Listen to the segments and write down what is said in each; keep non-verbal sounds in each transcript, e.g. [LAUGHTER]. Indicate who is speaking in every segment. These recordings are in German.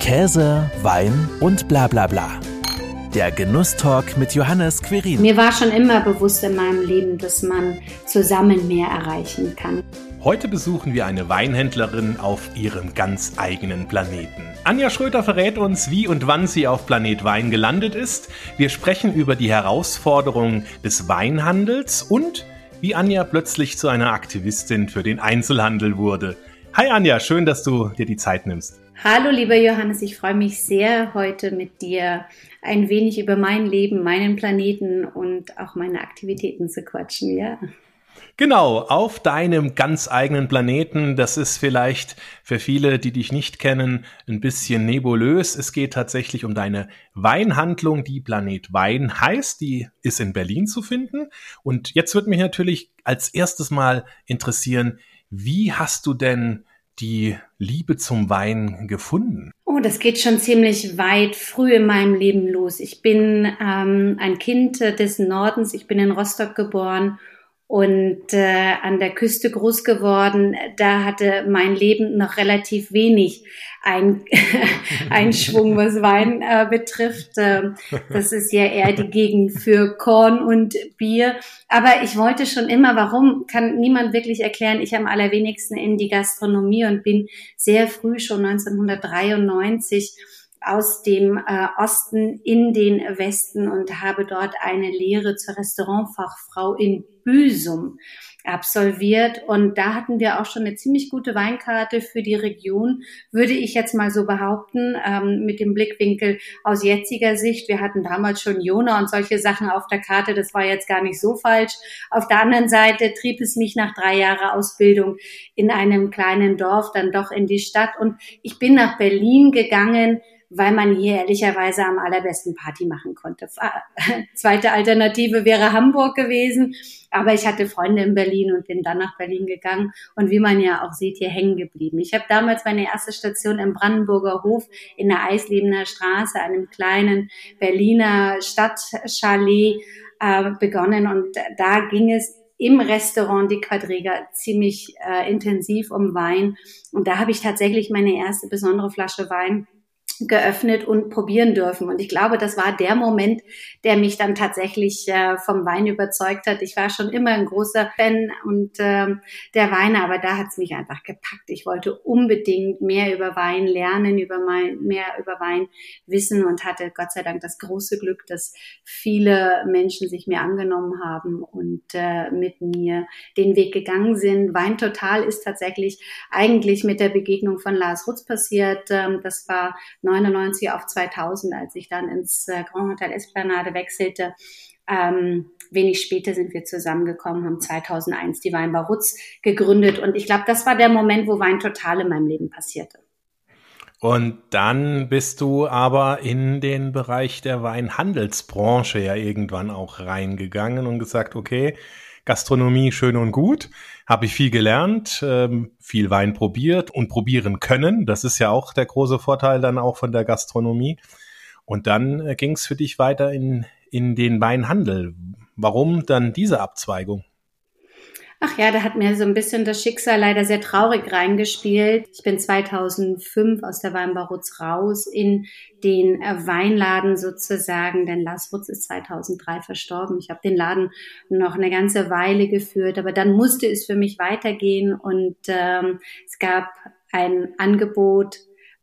Speaker 1: Käse, Wein und bla bla bla. Der Genusstalk mit Johannes Querin.
Speaker 2: Mir war schon immer bewusst in meinem Leben, dass man zusammen mehr erreichen kann.
Speaker 1: Heute besuchen wir eine Weinhändlerin auf ihrem ganz eigenen Planeten. Anja Schröter verrät uns, wie und wann sie auf Planet Wein gelandet ist. Wir sprechen über die Herausforderungen des Weinhandels und wie Anja plötzlich zu einer Aktivistin für den Einzelhandel wurde. Hi Anja, schön, dass du dir die Zeit nimmst.
Speaker 2: Hallo lieber Johannes, ich freue mich sehr, heute mit dir ein wenig über mein Leben, meinen Planeten und auch meine Aktivitäten zu quatschen, ja.
Speaker 1: Genau, auf deinem ganz eigenen Planeten. Das ist vielleicht für viele, die dich nicht kennen, ein bisschen nebulös. Es geht tatsächlich um deine Weinhandlung, die Planet Wein heißt. Die ist in Berlin zu finden. Und jetzt wird mich natürlich als erstes mal interessieren, wie hast du denn die Liebe zum Wein gefunden?
Speaker 2: Oh, das geht schon ziemlich weit früh in meinem Leben los. Ich bin ähm, ein Kind des Nordens. Ich bin in Rostock geboren und äh, an der Küste groß geworden. Da hatte mein Leben noch relativ wenig ein, [LAUGHS] Einschwung, was Wein äh, betrifft. Ähm, das ist ja eher die Gegend für Korn und Bier. Aber ich wollte schon immer, warum, kann niemand wirklich erklären. Ich am allerwenigsten in die Gastronomie und bin sehr früh, schon 1993, aus dem äh, Osten in den Westen und habe dort eine Lehre zur Restaurantfachfrau in Büsum absolviert. Und da hatten wir auch schon eine ziemlich gute Weinkarte für die Region, würde ich jetzt mal so behaupten, ähm, mit dem Blickwinkel aus jetziger Sicht. Wir hatten damals schon Jona und solche Sachen auf der Karte. Das war jetzt gar nicht so falsch. Auf der anderen Seite trieb es mich nach drei Jahren Ausbildung in einem kleinen Dorf dann doch in die Stadt. Und ich bin nach Berlin gegangen, weil man hier ehrlicherweise am allerbesten Party machen konnte. [LAUGHS] Zweite Alternative wäre Hamburg gewesen, aber ich hatte Freunde in Berlin und bin dann nach Berlin gegangen und wie man ja auch sieht, hier hängen geblieben. Ich habe damals meine erste Station im Brandenburger Hof in der Eislebener Straße, einem kleinen Berliner Stadtchalet, äh, begonnen und da ging es im Restaurant Die Quadriga ziemlich äh, intensiv um Wein. Und da habe ich tatsächlich meine erste besondere Flasche Wein geöffnet und probieren dürfen. Und ich glaube, das war der Moment, der mich dann tatsächlich äh, vom Wein überzeugt hat. Ich war schon immer ein großer Fan und ähm, der Weine, aber da hat es mich einfach gepackt. Ich wollte unbedingt mehr über Wein lernen, über mein, mehr über Wein wissen und hatte Gott sei Dank das große Glück, dass viele Menschen sich mir angenommen haben und äh, mit mir den Weg gegangen sind. Wein Total ist tatsächlich eigentlich mit der Begegnung von Lars Rutz passiert. Ähm, das war 99 auf 2000, als ich dann ins äh, Grand Hotel Esplanade wechselte. Ähm, wenig später sind wir zusammengekommen, haben 2001 die Weinbar Rutz gegründet und ich glaube, das war der Moment, wo Wein total in meinem Leben passierte.
Speaker 1: Und dann bist du aber in den Bereich der Weinhandelsbranche ja irgendwann auch reingegangen und gesagt, okay, Gastronomie schön und gut, habe ich viel gelernt, ähm, viel Wein probiert und probieren können. Das ist ja auch der große Vorteil dann auch von der Gastronomie. Und dann äh, ging es für dich weiter in, in den Weinhandel. Warum dann diese Abzweigung?
Speaker 2: Ach ja, da hat mir so ein bisschen das Schicksal leider sehr traurig reingespielt. Ich bin 2005 aus der Weinbarutz raus in den äh, Weinladen sozusagen, denn Lars Rutz ist 2003 verstorben. Ich habe den Laden noch eine ganze Weile geführt, aber dann musste es für mich weitergehen und ähm, es gab ein Angebot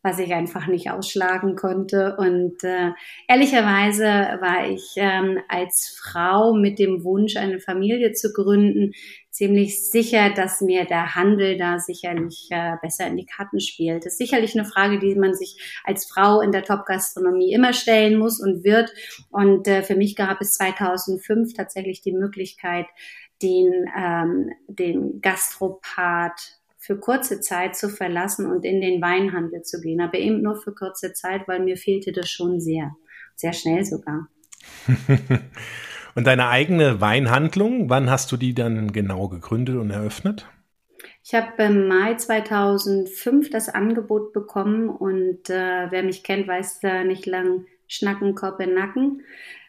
Speaker 2: was ich einfach nicht ausschlagen konnte. Und äh, ehrlicherweise war ich ähm, als Frau mit dem Wunsch, eine Familie zu gründen, ziemlich sicher, dass mir der Handel da sicherlich äh, besser in die Karten spielt. Das ist sicherlich eine Frage, die man sich als Frau in der Top-Gastronomie immer stellen muss und wird. Und äh, für mich gab es 2005 tatsächlich die Möglichkeit, den, ähm, den Gastropart für kurze Zeit zu verlassen und in den Weinhandel zu gehen. Aber eben nur für kurze Zeit, weil mir fehlte das schon sehr. Sehr schnell sogar. [LAUGHS]
Speaker 1: und deine eigene Weinhandlung, wann hast du die dann genau gegründet und eröffnet?
Speaker 2: Ich habe im Mai 2005 das Angebot bekommen und äh, wer mich kennt, weiß da nicht lang Schnacken, Kopf in Nacken.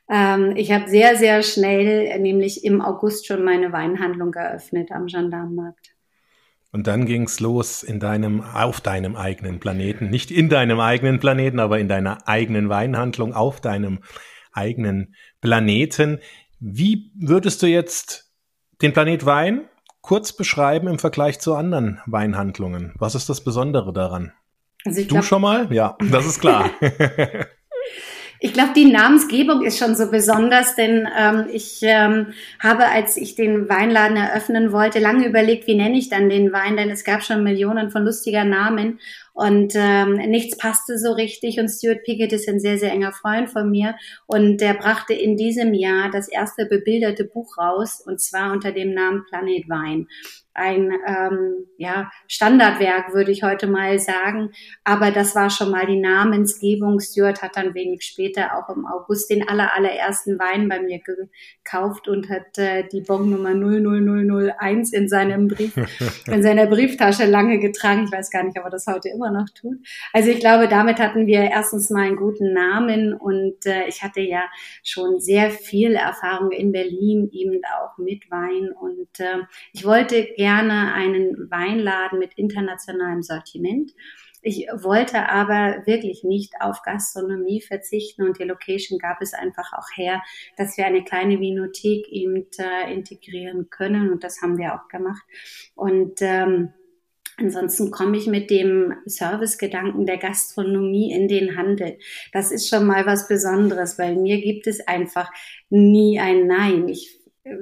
Speaker 2: Ähm, ich habe sehr, sehr schnell, nämlich im August schon meine Weinhandlung geöffnet am Gendarmenmarkt.
Speaker 1: Und dann ging's los in deinem, auf deinem eigenen Planeten. Nicht in deinem eigenen Planeten, aber in deiner eigenen Weinhandlung auf deinem eigenen Planeten. Wie würdest du jetzt den Planet Wein kurz beschreiben im Vergleich zu anderen Weinhandlungen? Was ist das Besondere daran? Also du glaub, schon mal? Ja, das ist klar. [LAUGHS] [LAUGHS]
Speaker 2: Ich glaube, die Namensgebung ist schon so besonders, denn ähm, ich ähm, habe, als ich den Weinladen eröffnen wollte, lange überlegt, wie nenne ich dann den Wein, denn es gab schon Millionen von lustiger Namen und ähm, nichts passte so richtig. Und Stuart Pickett ist ein sehr, sehr enger Freund von mir und der brachte in diesem Jahr das erste bebilderte Buch raus und zwar unter dem Namen Planet Wein ein ähm, ja, Standardwerk, würde ich heute mal sagen. Aber das war schon mal die Namensgebung. Stuart hat dann wenig später auch im August den aller, allerersten Wein bei mir gekauft und hat äh, die Bonnummer 00001 in seinem Brief, [LAUGHS] in seiner Brieftasche lange getragen. Ich weiß gar nicht, ob er das heute immer noch tut. Also ich glaube, damit hatten wir erstens mal einen guten Namen und äh, ich hatte ja schon sehr viel Erfahrung in Berlin, eben auch mit Wein und äh, ich wollte gerne gerne einen Weinladen mit internationalem Sortiment. Ich wollte aber wirklich nicht auf Gastronomie verzichten und die Location gab es einfach auch her, dass wir eine kleine Vinothek eben äh, integrieren können und das haben wir auch gemacht. Und ähm, Ansonsten komme ich mit dem Servicegedanken der Gastronomie in den Handel. Das ist schon mal was Besonderes, weil mir gibt es einfach nie ein Nein. Ich äh,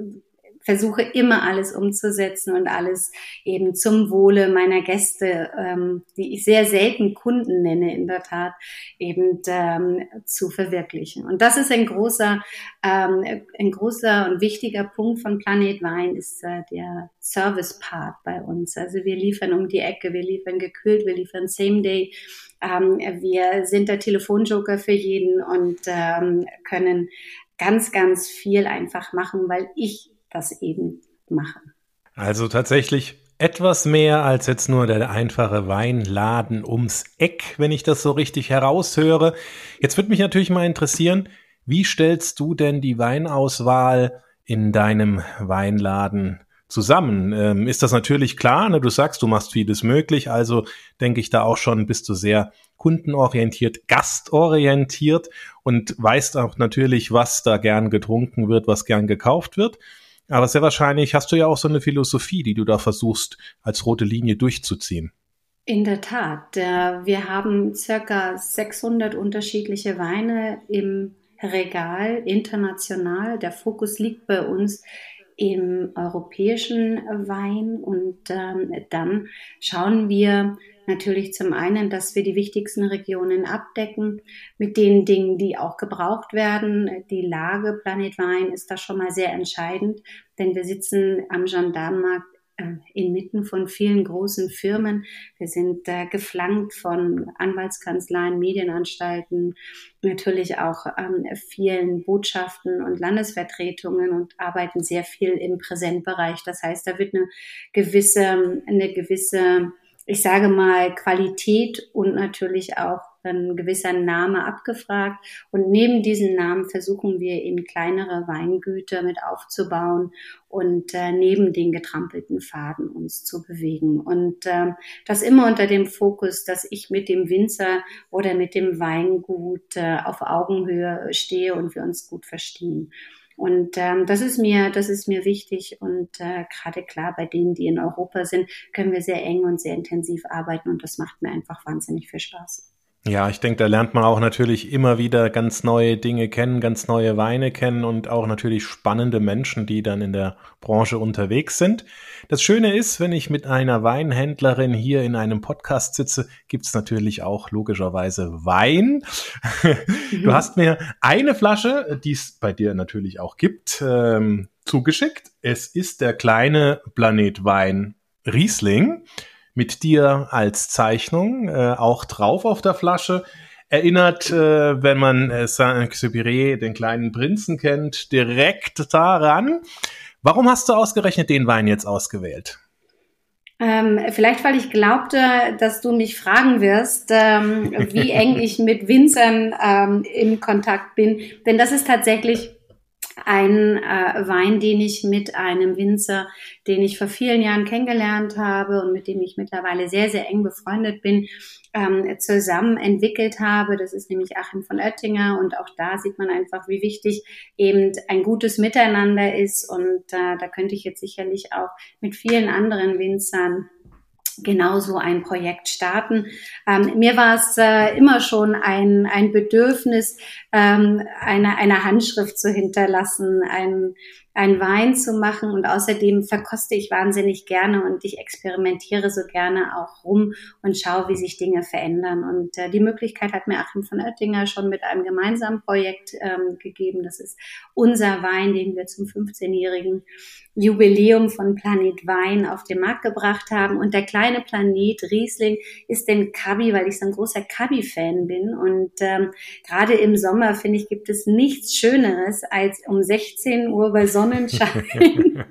Speaker 2: versuche immer alles umzusetzen und alles eben zum Wohle meiner Gäste, ähm, die ich sehr selten Kunden nenne, in der Tat, eben ähm, zu verwirklichen. Und das ist ein großer, ähm, ein großer und wichtiger Punkt von Planet Wein, ist äh, der Service-Part bei uns. Also wir liefern um die Ecke, wir liefern gekühlt, wir liefern Same Day. Ähm, wir sind der Telefonjoker für jeden und ähm, können ganz, ganz viel einfach machen, weil ich das eben machen.
Speaker 1: Also tatsächlich etwas mehr als jetzt nur der einfache Weinladen ums Eck, wenn ich das so richtig heraushöre. Jetzt würde mich natürlich mal interessieren, wie stellst du denn die Weinauswahl in deinem Weinladen zusammen? Ähm, ist das natürlich klar, ne? du sagst, du machst vieles möglich, also denke ich da auch schon, bist du sehr kundenorientiert, gastorientiert und weißt auch natürlich, was da gern getrunken wird, was gern gekauft wird. Aber sehr wahrscheinlich hast du ja auch so eine Philosophie, die du da versuchst, als rote Linie durchzuziehen.
Speaker 2: In der Tat. Wir haben circa 600 unterschiedliche Weine im Regal international. Der Fokus liegt bei uns im europäischen Wein und ähm, dann schauen wir natürlich zum einen, dass wir die wichtigsten Regionen abdecken mit den Dingen, die auch gebraucht werden. Die Lage Planet Wein ist da schon mal sehr entscheidend, denn wir sitzen am Gendarmenmarkt äh, inmitten von vielen großen Firmen. Wir sind äh, geflankt von Anwaltskanzleien, Medienanstalten, natürlich auch ähm, vielen Botschaften und Landesvertretungen und arbeiten sehr viel im Präsentbereich. Das heißt, da wird eine gewisse, eine gewisse ich sage mal, Qualität und natürlich auch ein gewisser Name abgefragt. Und neben diesen Namen versuchen wir eben kleinere Weingüter mit aufzubauen und äh, neben den getrampelten Faden uns zu bewegen. Und äh, das immer unter dem Fokus, dass ich mit dem Winzer oder mit dem Weingut äh, auf Augenhöhe stehe und wir uns gut verstehen. Und ähm, das ist mir, das ist mir wichtig. Und äh, gerade klar, bei denen, die in Europa sind, können wir sehr eng und sehr intensiv arbeiten und das macht mir einfach wahnsinnig viel Spaß.
Speaker 1: Ja, ich denke, da lernt man auch natürlich immer wieder ganz neue Dinge kennen, ganz neue Weine kennen und auch natürlich spannende Menschen, die dann in der Branche unterwegs sind. Das Schöne ist, wenn ich mit einer Weinhändlerin hier in einem Podcast sitze, gibt's natürlich auch logischerweise Wein. Du hast mir eine Flasche, die es bei dir natürlich auch gibt, ähm, zugeschickt. Es ist der kleine Planet Wein Riesling mit dir als Zeichnung äh, auch drauf auf der Flasche. Erinnert, äh, wenn man äh, Saint-Exupéry, den kleinen Prinzen kennt, direkt daran. Warum hast du ausgerechnet den Wein jetzt ausgewählt?
Speaker 2: Ähm, vielleicht, weil ich glaubte, dass du mich fragen wirst, ähm, wie [LAUGHS] eng ich mit Winzern ähm, in Kontakt bin. Denn das ist tatsächlich ein äh, Wein, den ich mit einem Winzer, den ich vor vielen Jahren kennengelernt habe und mit dem ich mittlerweile sehr, sehr eng befreundet bin, ähm, zusammen entwickelt habe. Das ist nämlich Achim von Oettinger und auch da sieht man einfach, wie wichtig eben ein gutes Miteinander ist und äh, da könnte ich jetzt sicherlich auch mit vielen anderen Winzern genauso ein Projekt starten. Ähm, mir war es äh, immer schon ein, ein Bedürfnis, ähm, eine, eine Handschrift zu hinterlassen, ein, ein Wein zu machen und außerdem verkoste ich wahnsinnig gerne und ich experimentiere so gerne auch rum und schaue, wie sich Dinge verändern. Und äh, die Möglichkeit hat mir Achim von Oettinger schon mit einem gemeinsamen Projekt ähm, gegeben. Das ist unser Wein, den wir zum 15-jährigen Jubiläum von Planet Wein auf den Markt gebracht haben. Und der kleine Planet Riesling ist den Kabi, weil ich so ein großer Kabi-Fan bin. Und ähm, gerade im Sommer, finde ich, gibt es nichts Schöneres, als um 16 Uhr bei Sonnenschein [LAUGHS]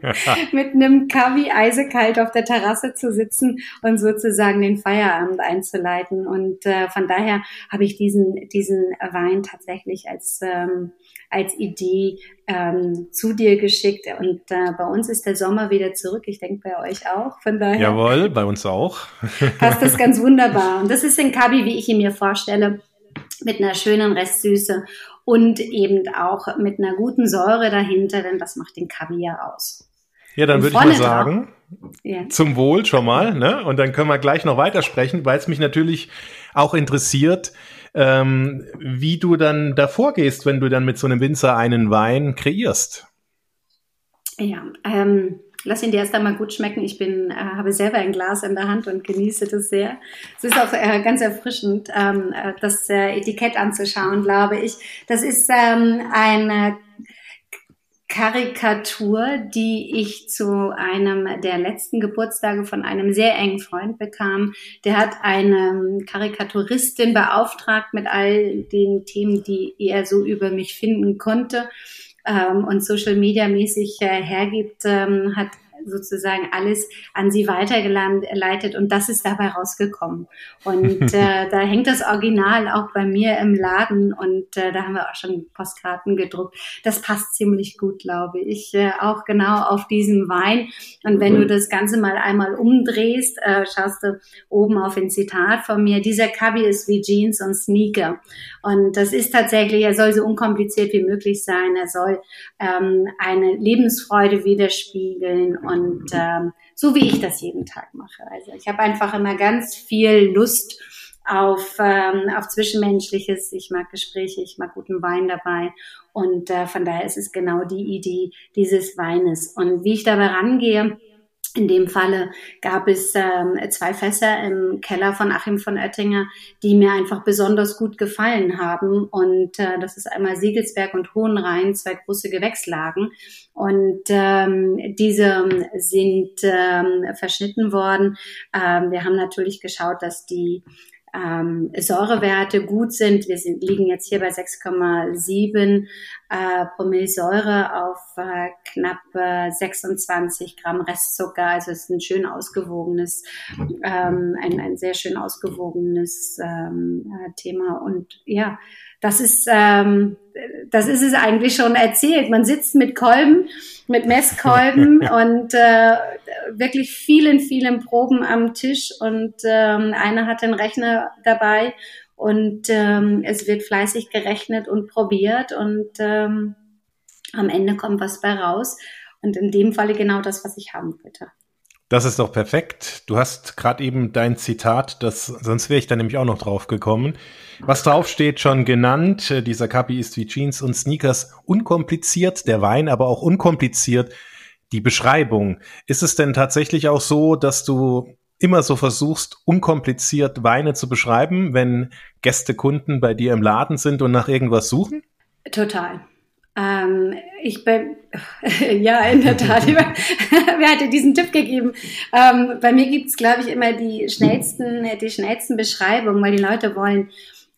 Speaker 2: mit einem Kabi eisekalt auf der Terrasse zu sitzen und sozusagen den Feierabend einzuleiten. Und äh, von daher habe ich diesen, diesen Wein tatsächlich als, ähm, als Idee ähm, zu dir geschickt. Und äh, bei uns ist der Sommer wieder zurück. Ich denke bei euch auch. Von daher.
Speaker 1: Jawohl, bei uns auch.
Speaker 2: passt das ganz wunderbar. Und das ist ein Kabi, wie ich ihn mir vorstelle, mit einer schönen Restsüße und eben auch mit einer guten Säure dahinter, denn das macht den Kabi ja aus.
Speaker 1: Ja, dann würde ich mal sagen, ja. zum Wohl schon mal, ne? Und dann können wir gleich noch weitersprechen, weil es mich natürlich auch interessiert, ähm, wie du dann davor gehst, wenn du dann mit so einem Winzer einen Wein kreierst.
Speaker 2: Ja, ähm, lass ihn dir erst einmal gut schmecken. Ich bin, äh, habe selber ein Glas in der Hand und genieße das sehr. Es ist auch äh, ganz erfrischend, ähm, äh, das äh, Etikett anzuschauen, glaube ich. Das ist ähm, eine Karikatur, die ich zu einem der letzten Geburtstage von einem sehr engen Freund bekam. Der hat eine Karikaturistin beauftragt mit all den Themen, die er so über mich finden konnte ähm, und Social Media mäßig äh, hergibt, ähm, hat sozusagen alles an sie weitergeleitet und das ist dabei rausgekommen. Und [LAUGHS] äh, da hängt das Original auch bei mir im Laden und äh, da haben wir auch schon Postkarten gedruckt. Das passt ziemlich gut, glaube ich, äh, auch genau auf diesen Wein. Und wenn du das Ganze mal einmal umdrehst, äh, schaust du oben auf ein Zitat von mir. Dieser Kabi ist wie Jeans und Sneaker. Und das ist tatsächlich, er soll so unkompliziert wie möglich sein. Er soll ähm, eine Lebensfreude widerspiegeln und ähm, so wie ich das jeden Tag mache. Also ich habe einfach immer ganz viel Lust auf, ähm, auf Zwischenmenschliches. Ich mag Gespräche, ich mag guten Wein dabei. Und äh, von daher ist es genau die Idee dieses Weines. Und wie ich dabei rangehe, in dem Falle gab es ähm, zwei Fässer im Keller von Achim von Oettinger, die mir einfach besonders gut gefallen haben. Und äh, das ist einmal Siegelsberg und Hohenrhein, zwei große Gewächslagen. Und ähm, diese sind ähm, verschnitten worden. Ähm, wir haben natürlich geschaut, dass die ähm, Säurewerte gut sind. Wir sind, liegen jetzt hier bei 6,7 äh, Promille Säure auf äh, knapp äh, 26 Gramm Restzucker. Also es ist ein schön ausgewogenes, ähm, ein, ein sehr schön ausgewogenes ähm, äh, Thema. Und ja, das ist, ähm, das ist es eigentlich schon erzählt. Man sitzt mit Kolben, mit Messkolben [LAUGHS] und äh, wirklich vielen, vielen Proben am Tisch und ähm, einer hat den Rechner dabei und ähm, es wird fleißig gerechnet und probiert und ähm, am Ende kommt was bei raus. Und in dem Falle genau das, was ich haben wollte.
Speaker 1: Das ist doch perfekt. Du hast gerade eben dein Zitat, das, sonst wäre ich da nämlich auch noch drauf gekommen. Was drauf steht, schon genannt. Äh, dieser Kapi ist wie Jeans und Sneakers unkompliziert, der Wein aber auch unkompliziert. Die Beschreibung. Ist es denn tatsächlich auch so, dass du immer so versuchst, unkompliziert Weine zu beschreiben, wenn Gäste, Kunden bei dir im Laden sind und nach irgendwas suchen?
Speaker 2: Total. Ähm, ich bin, [LAUGHS] ja, in der Tat, [LAUGHS] [LAUGHS] wer hat dir diesen Tipp gegeben? Ähm, bei mir gibt's, glaube ich, immer die schnellsten, die schnellsten Beschreibungen, weil die Leute wollen,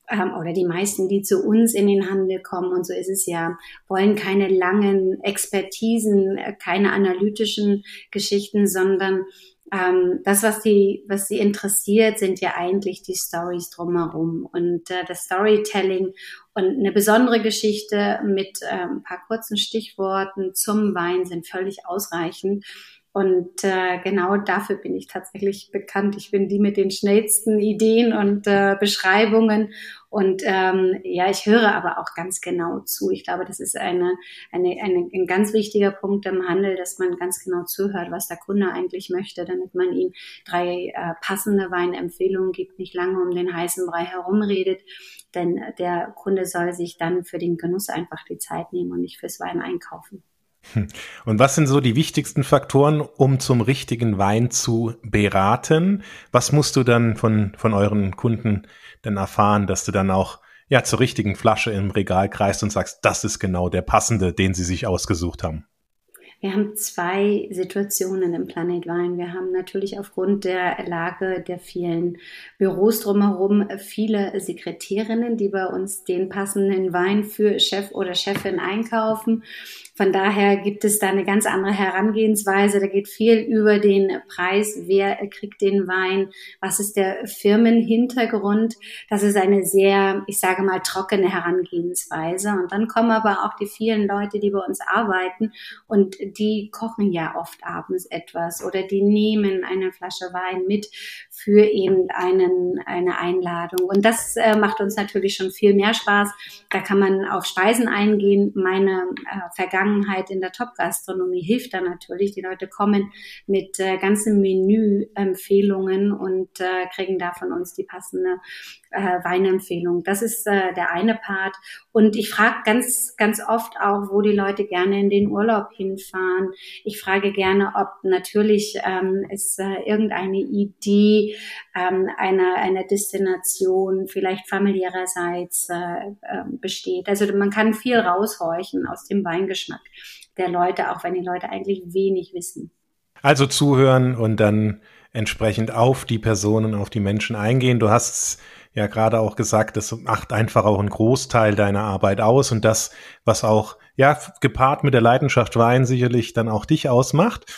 Speaker 2: ähm, oder die meisten, die zu uns in den Handel kommen, und so ist es ja, wollen keine langen Expertisen, keine analytischen Geschichten, sondern ähm, das, was die, was sie interessiert, sind ja eigentlich die Stories drumherum und äh, das Storytelling und eine besondere Geschichte mit äh, ein paar kurzen Stichworten zum Wein sind völlig ausreichend. Und äh, genau dafür bin ich tatsächlich bekannt. Ich bin die mit den schnellsten Ideen und äh, Beschreibungen. Und ähm, ja, ich höre aber auch ganz genau zu. Ich glaube, das ist eine, eine, eine, ein ganz wichtiger Punkt im Handel, dass man ganz genau zuhört, was der Kunde eigentlich möchte, damit man ihm drei äh, passende Weinempfehlungen gibt, nicht lange um den heißen Brei herumredet. Denn der Kunde soll sich dann für den Genuss einfach die Zeit nehmen und nicht fürs Wein einkaufen.
Speaker 1: Und was sind so die wichtigsten Faktoren, um zum richtigen Wein zu beraten? Was musst du dann von, von euren Kunden denn erfahren, dass du dann auch ja zur richtigen Flasche im Regal kreist und sagst, das ist genau der passende, den sie sich ausgesucht haben?
Speaker 2: Wir haben zwei Situationen im Planet Wein. Wir haben natürlich aufgrund der Lage der vielen Büros drumherum viele Sekretärinnen, die bei uns den passenden Wein für Chef oder Chefin einkaufen. Von daher gibt es da eine ganz andere Herangehensweise. Da geht viel über den Preis. Wer kriegt den Wein? Was ist der Firmenhintergrund? Das ist eine sehr, ich sage mal, trockene Herangehensweise. Und dann kommen aber auch die vielen Leute, die bei uns arbeiten und die kochen ja oft abends etwas oder die nehmen eine Flasche Wein mit für eben einen, eine Einladung. Und das äh, macht uns natürlich schon viel mehr Spaß. Da kann man auf Speisen eingehen. Meine äh, Vergangenheit in der Top-Gastronomie hilft da natürlich. Die Leute kommen mit äh, ganzen Menü-Empfehlungen und äh, kriegen da von uns die passende äh, Weinempfehlung. Das ist äh, der eine Part. Und ich frage ganz, ganz oft auch, wo die Leute gerne in den Urlaub hinfahren. Ich frage gerne, ob natürlich ähm, es äh, irgendeine Idee ähm, einer, einer Destination vielleicht familiärerseits äh, äh, besteht. Also man kann viel raushorchen aus dem Weingeschmack der Leute, auch wenn die Leute eigentlich wenig wissen.
Speaker 1: Also zuhören und dann entsprechend auf die Personen, auf die Menschen eingehen. Du hast ja gerade auch gesagt, das macht einfach auch einen Großteil deiner Arbeit aus und das, was auch, ja, gepaart mit der Leidenschaft Wein sicherlich dann auch dich ausmacht.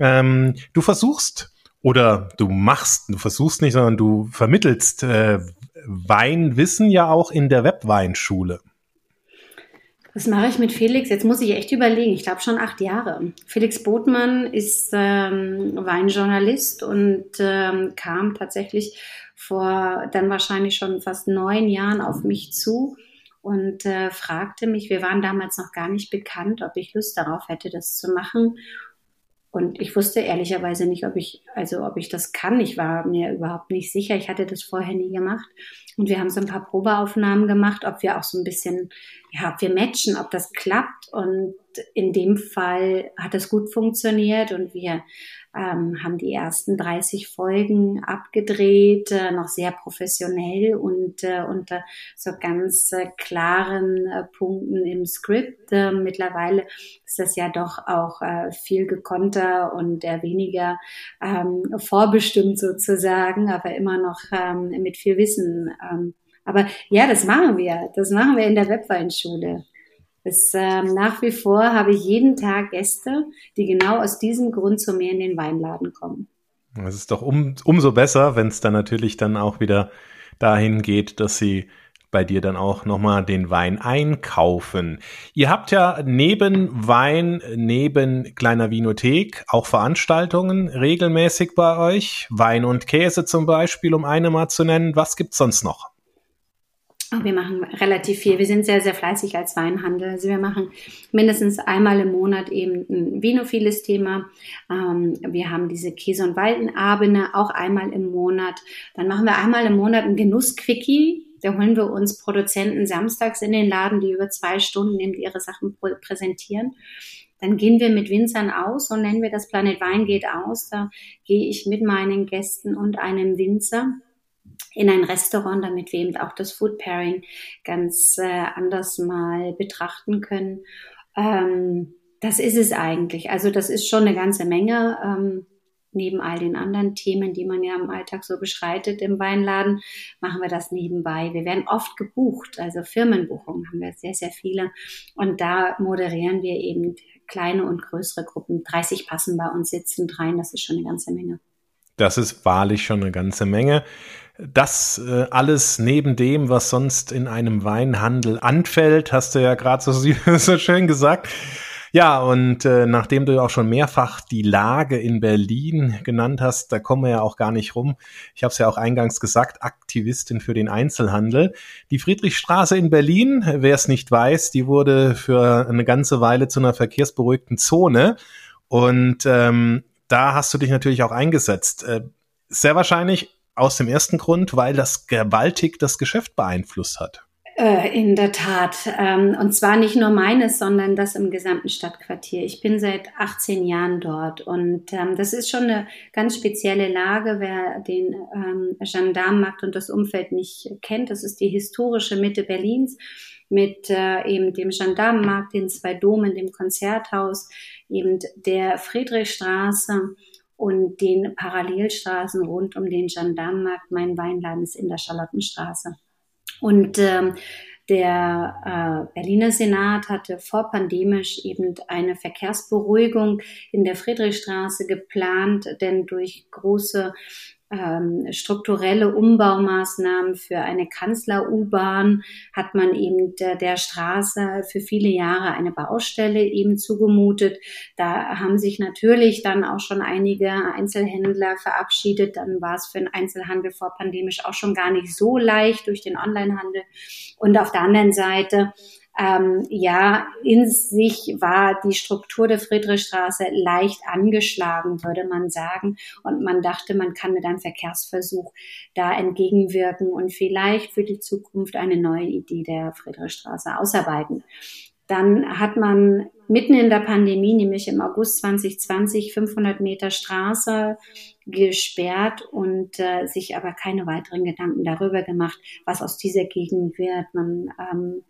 Speaker 1: Ähm, du versuchst oder du machst, du versuchst nicht, sondern du vermittelst äh, Weinwissen ja auch in der Webweinschule.
Speaker 2: Was mache ich mit Felix? Jetzt muss ich echt überlegen. Ich glaube schon acht Jahre. Felix Botmann ist ähm, Weinjournalist und ähm, kam tatsächlich vor dann wahrscheinlich schon fast neun Jahren auf mich zu und äh, fragte mich, wir waren damals noch gar nicht bekannt, ob ich Lust darauf hätte, das zu machen. Und ich wusste ehrlicherweise nicht, ob ich, also ob ich das kann. Ich war mir überhaupt nicht sicher. Ich hatte das vorher nie gemacht. Und wir haben so ein paar Probeaufnahmen gemacht, ob wir auch so ein bisschen, ja, ob wir matchen, ob das klappt. Und in dem Fall hat es gut funktioniert und wir ähm, haben die ersten 30 Folgen abgedreht, äh, noch sehr professionell und äh, unter so ganz äh, klaren äh, Punkten im Skript. Äh, mittlerweile ist das ja doch auch äh, viel gekonnter und äh, weniger ähm, vorbestimmt sozusagen, aber immer noch ähm, mit viel Wissen. Ähm, aber ja, das machen wir. Das machen wir in der Webweinschule. Es, ähm, nach wie vor habe ich jeden Tag Gäste, die genau aus diesem Grund zu mir in den Weinladen kommen.
Speaker 1: Es ist doch um, umso besser, wenn es dann natürlich dann auch wieder dahin geht, dass sie bei dir dann auch nochmal den Wein einkaufen. Ihr habt ja neben Wein, neben kleiner Vinothek auch Veranstaltungen regelmäßig bei euch. Wein und Käse zum Beispiel, um eine mal zu nennen. Was gibt's sonst noch?
Speaker 2: Wir machen relativ viel. Wir sind sehr, sehr fleißig als Weinhandel. Also wir machen mindestens einmal im Monat eben ein vinophiles Thema. Ähm, wir haben diese Käse- und Waldenabende auch einmal im Monat. Dann machen wir einmal im Monat ein Genussquickie. Da holen wir uns Produzenten samstags in den Laden, die über zwei Stunden eben ihre Sachen präsentieren. Dann gehen wir mit Winzern aus und nennen wir das Planet Wein geht aus. Da gehe ich mit meinen Gästen und einem Winzer in ein Restaurant, damit wir eben auch das Food Pairing ganz äh, anders mal betrachten können. Ähm, das ist es eigentlich. Also das ist schon eine ganze Menge. Ähm, neben all den anderen Themen, die man ja im Alltag so beschreitet im Weinladen, machen wir das nebenbei. Wir werden oft gebucht, also Firmenbuchungen haben wir sehr, sehr viele. Und da moderieren wir eben kleine und größere Gruppen. 30 passen bei uns sitzen rein, das ist schon eine ganze Menge.
Speaker 1: Das ist wahrlich schon eine ganze Menge. Das äh, alles neben dem, was sonst in einem Weinhandel anfällt, hast du ja gerade so, [LAUGHS] so schön gesagt. Ja, und äh, nachdem du auch schon mehrfach die Lage in Berlin genannt hast, da kommen wir ja auch gar nicht rum. Ich habe es ja auch eingangs gesagt, Aktivistin für den Einzelhandel. Die Friedrichstraße in Berlin, wer es nicht weiß, die wurde für eine ganze Weile zu einer verkehrsberuhigten Zone. Und ähm, da hast du dich natürlich auch eingesetzt. Äh, sehr wahrscheinlich aus dem ersten Grund, weil das gewaltig das Geschäft beeinflusst hat.
Speaker 2: Äh, in der Tat. Ähm, und zwar nicht nur meines, sondern das im gesamten Stadtquartier. Ich bin seit 18 Jahren dort und ähm, das ist schon eine ganz spezielle Lage. Wer den ähm, Gendarmenmarkt und das Umfeld nicht kennt, das ist die historische Mitte Berlins mit äh, eben dem Gendarmenmarkt, den zwei Domen, dem Konzerthaus, eben der Friedrichstraße und den Parallelstraßen rund um den Gendarmenmarkt. Mein Weinladen ist in der Charlottenstraße. Und ähm, der äh, Berliner Senat hatte vorpandemisch eben eine Verkehrsberuhigung in der Friedrichstraße geplant, denn durch große ähm, strukturelle Umbaumaßnahmen für eine Kanzler-U-Bahn hat man eben der, der Straße für viele Jahre eine Baustelle eben zugemutet. Da haben sich natürlich dann auch schon einige Einzelhändler verabschiedet. Dann war es für den Einzelhandel vorpandemisch auch schon gar nicht so leicht durch den Onlinehandel. Und auf der anderen Seite ähm, ja, in sich war die Struktur der Friedrichstraße leicht angeschlagen, würde man sagen. Und man dachte, man kann mit einem Verkehrsversuch da entgegenwirken und vielleicht für die Zukunft eine neue Idee der Friedrichstraße ausarbeiten. Dann hat man mitten in der Pandemie, nämlich im August 2020, 500 Meter Straße gesperrt und äh, sich aber keine weiteren Gedanken darüber gemacht, was aus dieser Gegend wird. Man ähm,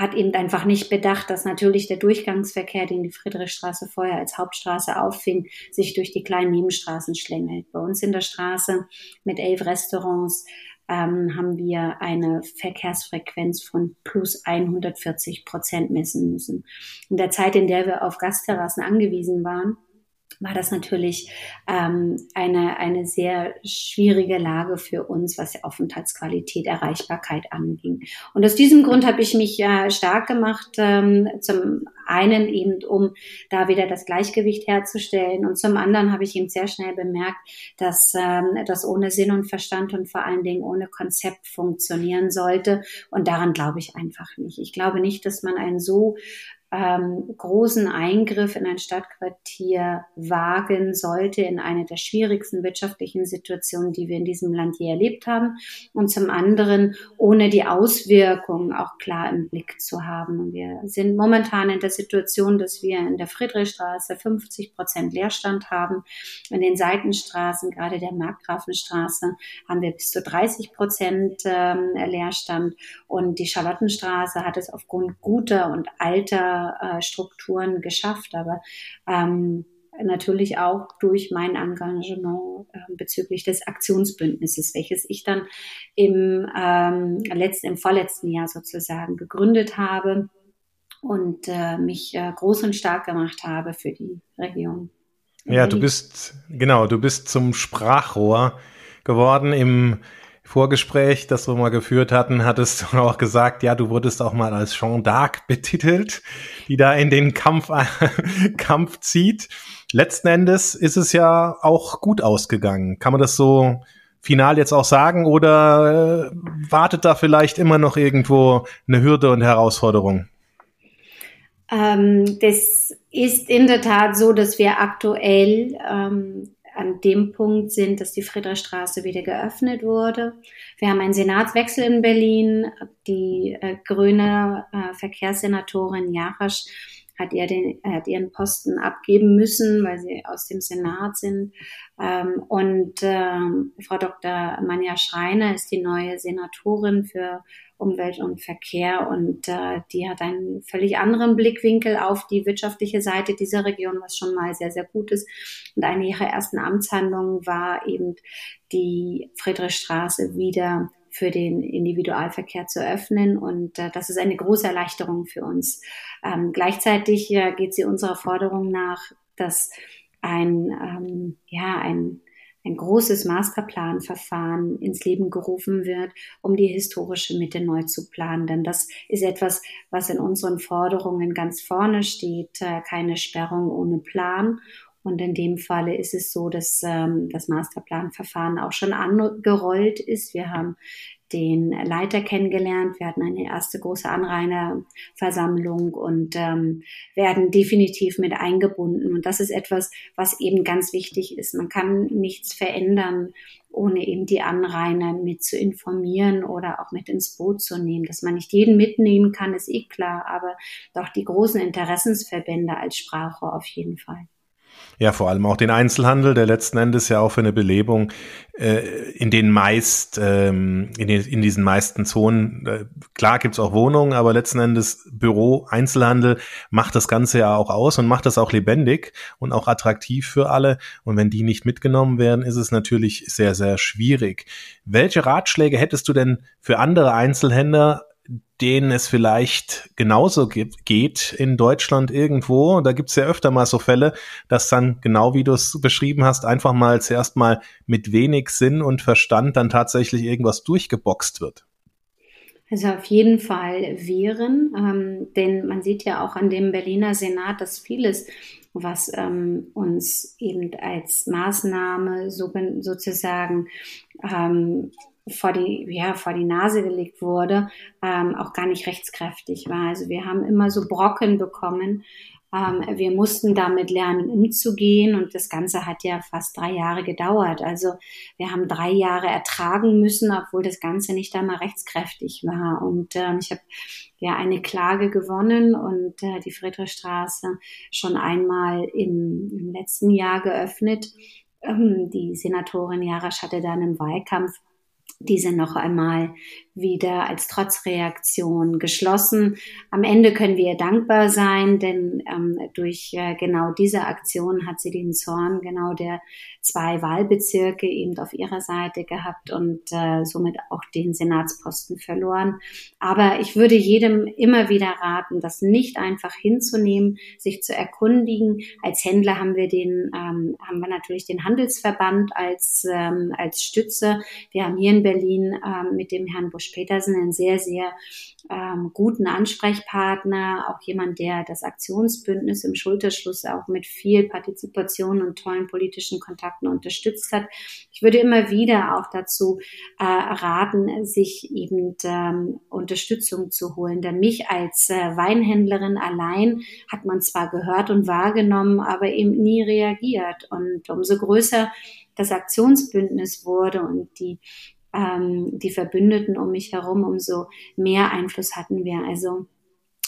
Speaker 2: hat eben einfach nicht bedacht, dass natürlich der Durchgangsverkehr, den die Friedrichstraße vorher als Hauptstraße auffing, sich durch die kleinen Nebenstraßen schlängelt. Bei uns in der Straße mit elf Restaurants ähm, haben wir eine Verkehrsfrequenz von plus 140 Prozent messen müssen. In der Zeit, in der wir auf Gasterrassen angewiesen waren, war das natürlich ähm, eine, eine sehr schwierige Lage für uns, was Aufenthaltsqualität, Erreichbarkeit anging. Und aus diesem Grund habe ich mich äh, stark gemacht, ähm, zum einen eben, um da wieder das Gleichgewicht herzustellen und zum anderen habe ich eben sehr schnell bemerkt, dass ähm, das ohne Sinn und Verstand und vor allen Dingen ohne Konzept funktionieren sollte und daran glaube ich einfach nicht. Ich glaube nicht, dass man ein so ähm, großen Eingriff in ein Stadtquartier wagen sollte, in eine der schwierigsten wirtschaftlichen Situationen, die wir in diesem Land je erlebt haben. Und zum anderen, ohne die Auswirkungen auch klar im Blick zu haben. Wir sind momentan in der Situation, dass wir in der Friedrichstraße 50 Prozent Leerstand haben. In den Seitenstraßen, gerade der Markgrafenstraße, haben wir bis zu 30 Prozent ähm, Leerstand. Und die Charlottenstraße hat es aufgrund guter und alter äh, Strukturen geschafft, aber ähm, natürlich auch durch mein Engagement äh, bezüglich des Aktionsbündnisses, welches ich dann im ähm, letzten, im vorletzten Jahr sozusagen gegründet habe und äh, mich äh, groß und stark gemacht habe für die Region.
Speaker 1: Ja, du bist, genau, du bist zum Sprachrohr geworden im Vorgespräch, das wir mal geführt hatten, hattest du auch gesagt, ja, du wurdest auch mal als Jean d'Arc betitelt, die da in den Kampf, [LAUGHS] Kampf zieht. Letzten Endes ist es ja auch gut ausgegangen. Kann man das so final jetzt auch sagen oder äh, wartet da vielleicht immer noch irgendwo eine Hürde und Herausforderung?
Speaker 2: Ähm, das ist in der Tat so, dass wir aktuell ähm, an dem Punkt sind, dass die Friedrichstraße wieder geöffnet wurde. Wir haben einen Senatswechsel in Berlin. Die äh, grüne äh, Verkehrssenatorin Jarasch hat, ihr den, hat ihren Posten abgeben müssen, weil sie aus dem Senat sind. Ähm, und ähm, Frau Dr. Manja Schreiner ist die neue Senatorin für Umwelt und Verkehr und äh, die hat einen völlig anderen Blickwinkel auf die wirtschaftliche Seite dieser Region, was schon mal sehr, sehr gut ist. Und eine ihrer ersten Amtshandlungen war eben die Friedrichstraße wieder für den Individualverkehr zu öffnen. Und äh, das ist eine große Erleichterung für uns. Ähm, gleichzeitig äh, geht sie unserer Forderung nach, dass ein, ähm, ja, ein ein großes Masterplanverfahren ins Leben gerufen wird, um die historische Mitte neu zu planen. Denn das ist etwas, was in unseren Forderungen ganz vorne steht, äh, keine Sperrung ohne Plan. Und in dem Falle ist es so, dass ähm, das Masterplanverfahren auch schon angerollt ist. Wir haben den Leiter kennengelernt. Wir hatten eine erste große Anrainerversammlung und ähm, werden definitiv mit eingebunden. Und das ist etwas, was eben ganz wichtig ist. Man kann nichts verändern, ohne eben die Anrainer mit zu informieren oder auch mit ins Boot zu nehmen. Dass man nicht jeden mitnehmen kann, ist eh klar, aber doch die großen Interessensverbände als Sprachrohr auf jeden Fall.
Speaker 1: Ja, vor allem auch den Einzelhandel, der letzten Endes ja auch für eine Belebung äh, in den meist, ähm, in, den, in diesen meisten Zonen, äh, klar gibt's auch Wohnungen, aber letzten Endes Büro, Einzelhandel macht das Ganze ja auch aus und macht das auch lebendig und auch attraktiv für alle. Und wenn die nicht mitgenommen werden, ist es natürlich sehr, sehr schwierig. Welche Ratschläge hättest du denn für andere Einzelhändler, denen es vielleicht genauso gibt, geht in Deutschland irgendwo. Da gibt es ja öfter mal so Fälle, dass dann, genau wie du es beschrieben hast, einfach mal zuerst mal mit wenig Sinn und Verstand dann tatsächlich irgendwas durchgeboxt wird.
Speaker 2: Also auf jeden Fall Viren, ähm, denn man sieht ja auch an dem Berliner Senat, dass vieles, was ähm, uns eben als Maßnahme so, sozusagen ähm, vor die, ja, vor die Nase gelegt wurde, ähm, auch gar nicht rechtskräftig war. Also wir haben immer so Brocken bekommen. Ähm, wir mussten damit lernen, umzugehen und das Ganze hat ja fast drei Jahre gedauert. Also wir haben drei Jahre ertragen müssen, obwohl das Ganze nicht einmal rechtskräftig war. Und äh, ich habe ja eine Klage gewonnen und äh, die Friedrichstraße schon einmal im, im letzten Jahr geöffnet. Ähm, die Senatorin Jarasch hatte dann im Wahlkampf diese noch einmal wieder als Trotzreaktion geschlossen. Am Ende können wir dankbar sein, denn ähm, durch äh, genau diese Aktion hat sie den Zorn genau der zwei Wahlbezirke eben auf ihrer Seite gehabt und äh, somit auch den Senatsposten verloren. Aber ich würde jedem immer wieder raten, das nicht einfach hinzunehmen, sich zu erkundigen. Als Händler haben wir den, ähm, haben wir natürlich den Handelsverband als ähm, als Stütze. Wir haben hier in Berlin ähm, mit dem Herrn Busch-Petersen einen sehr sehr ähm, guten Ansprechpartner, auch jemand, der das Aktionsbündnis im Schulterschluss auch mit viel Partizipation und tollen politischen Kontakten unterstützt hat. Ich würde immer wieder auch dazu äh, raten, sich eben ähm, Unterstützung zu holen. Denn mich als äh, Weinhändlerin allein hat man zwar gehört und wahrgenommen, aber eben nie reagiert. Und umso größer das Aktionsbündnis wurde und die ähm, die Verbündeten um mich herum, umso mehr Einfluss hatten wir. Also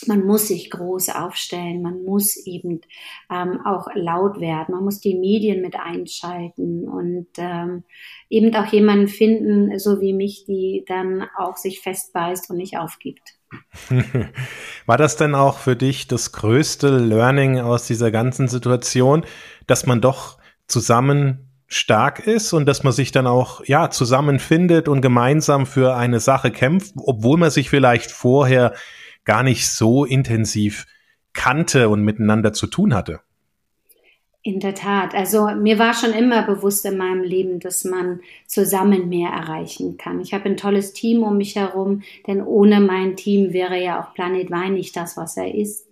Speaker 2: man muss sich groß aufstellen, man muss eben ähm, auch laut werden, man muss die Medien mit einschalten und ähm, eben auch jemanden finden, so wie mich, die dann auch sich festbeißt und nicht aufgibt. [LAUGHS]
Speaker 1: War das denn auch für dich das größte Learning aus dieser ganzen Situation, dass man doch zusammen stark ist und dass man sich dann auch ja zusammenfindet und gemeinsam für eine Sache kämpft, obwohl man sich vielleicht vorher gar nicht so intensiv kannte und miteinander zu tun hatte.
Speaker 2: In der Tat. Also mir war schon immer bewusst in meinem Leben, dass man zusammen mehr erreichen kann. Ich habe ein tolles Team um mich herum, denn ohne mein Team wäre ja auch Planet Wein nicht das, was er ist.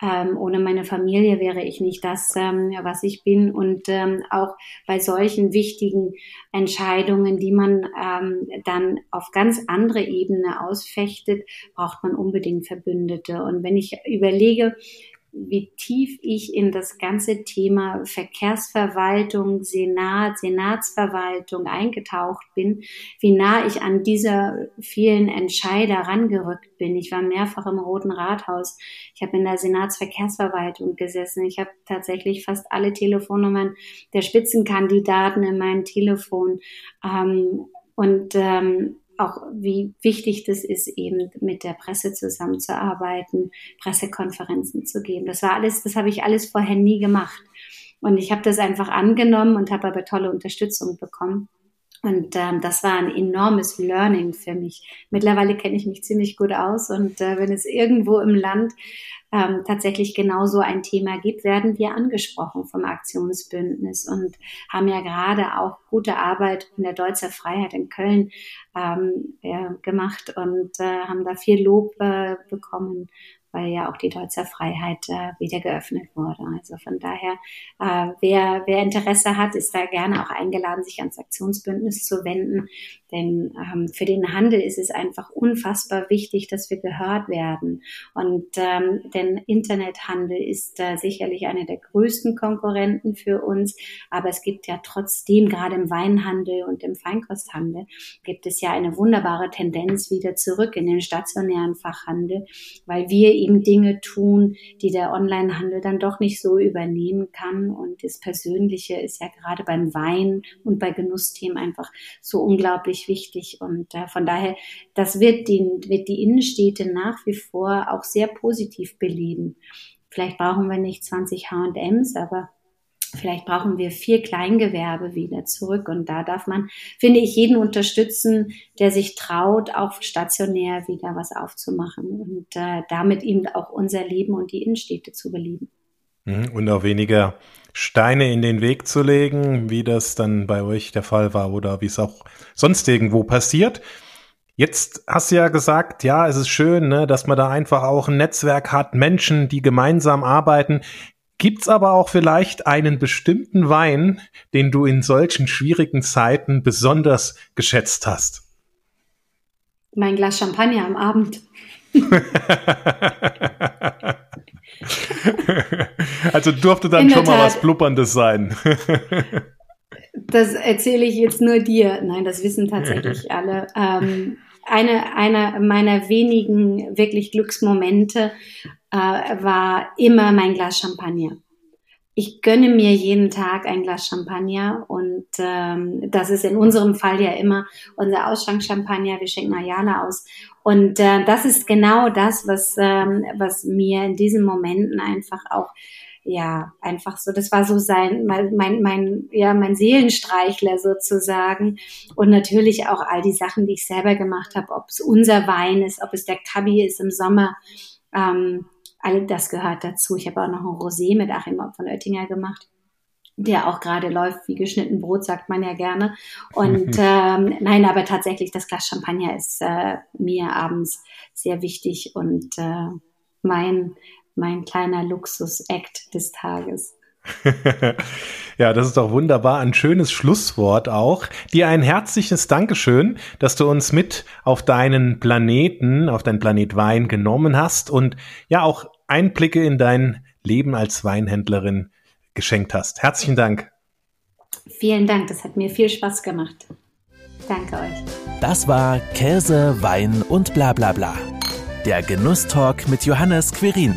Speaker 2: Ähm, ohne meine Familie wäre ich nicht das, ähm, was ich bin. Und ähm, auch bei solchen wichtigen Entscheidungen, die man ähm, dann auf ganz andere Ebene ausfechtet, braucht man unbedingt Verbündete. Und wenn ich überlege, wie tief ich in das ganze Thema Verkehrsverwaltung, Senat, Senatsverwaltung eingetaucht bin, wie nah ich an dieser vielen Entscheider rangerückt bin. Ich war mehrfach im Roten Rathaus. Ich habe in der Senatsverkehrsverwaltung gesessen. Ich habe tatsächlich fast alle Telefonnummern der Spitzenkandidaten in meinem Telefon. Ähm, und ähm, auch wie wichtig das ist, eben mit der Presse zusammenzuarbeiten, Pressekonferenzen zu geben. Das war alles, das habe ich alles vorher nie gemacht. Und ich habe das einfach angenommen und habe aber tolle Unterstützung bekommen. Und ähm, das war ein enormes Learning für mich. Mittlerweile kenne ich mich ziemlich gut aus und äh, wenn es irgendwo im Land ähm, tatsächlich genau so ein Thema gibt, werden wir angesprochen vom Aktionsbündnis und haben ja gerade auch gute Arbeit in der Deutscher Freiheit in Köln ähm, ja, gemacht und äh, haben da viel Lob äh, bekommen weil ja auch die Deutsche Freiheit äh, wieder geöffnet wurde. Also von daher, äh, wer, wer Interesse hat, ist da gerne auch eingeladen, sich ans Aktionsbündnis zu wenden. Denn ähm, für den Handel ist es einfach unfassbar wichtig, dass wir gehört werden. Und ähm, denn Internethandel ist äh, sicherlich einer der größten Konkurrenten für uns. Aber es gibt ja trotzdem, gerade im Weinhandel und im Feinkosthandel, gibt es ja eine wunderbare Tendenz wieder zurück in den stationären Fachhandel, weil wir eben Dinge tun, die der Onlinehandel dann doch nicht so übernehmen kann. Und das Persönliche ist ja gerade beim Wein und bei Genussthemen einfach so unglaublich wichtig. Und äh, von daher, das wird die, wird die Innenstädte nach wie vor auch sehr positiv beleben. Vielleicht brauchen wir nicht 20 H&Ms, aber Vielleicht brauchen wir vier Kleingewerbe wieder zurück. Und da darf man, finde ich, jeden unterstützen, der sich traut, auch stationär wieder was aufzumachen und äh, damit eben auch unser Leben und die Innenstädte zu beleben.
Speaker 1: Mhm. Und auch weniger Steine in den Weg zu legen, wie das dann bei euch der Fall war oder wie es auch sonst irgendwo passiert. Jetzt hast du ja gesagt, ja, es ist schön, ne, dass man da einfach auch ein Netzwerk hat, Menschen, die gemeinsam arbeiten. Gibt's aber auch vielleicht einen bestimmten Wein, den du in solchen schwierigen Zeiten besonders geschätzt hast?
Speaker 2: Mein Glas Champagner am Abend. [LAUGHS]
Speaker 1: also durfte dann schon mal was Blubberndes sein.
Speaker 2: das erzähle ich jetzt nur dir. Nein, das wissen tatsächlich [LAUGHS] alle. Ähm, eine, eine meiner wenigen wirklich Glücksmomente äh, war immer mein Glas Champagner. Ich gönne mir jeden Tag ein Glas Champagner und ähm, das ist in unserem Fall ja immer unser Ausschank-Champagner. Wir schenken Ayala aus und äh, das ist genau das, was ähm, was mir in diesen Momenten einfach auch ja, einfach so, das war so sein, mein, mein, ja, mein Seelenstreichler sozusagen. Und natürlich auch all die Sachen, die ich selber gemacht habe, ob es unser Wein ist, ob es der Kabi ist im Sommer. Ähm, all das gehört dazu. Ich habe auch noch ein Rosé mit Achim von Oettinger gemacht der auch gerade läuft wie geschnitten Brot, sagt man ja gerne. Und [LAUGHS] ähm, nein, aber tatsächlich, das Glas Champagner ist äh, mir abends sehr wichtig und äh, mein mein kleiner Luxus-Act des Tages. [LAUGHS]
Speaker 1: ja, das ist doch wunderbar. Ein schönes Schlusswort auch. Dir ein herzliches Dankeschön, dass du uns mit auf deinen Planeten, auf dein Planet Wein genommen hast und ja auch Einblicke in dein Leben als Weinhändlerin geschenkt hast. Herzlichen Dank.
Speaker 2: Vielen Dank, das hat mir viel Spaß gemacht. Danke euch.
Speaker 3: Das war Käse, Wein und bla bla bla. Der Genusstalk mit Johannes Quirin.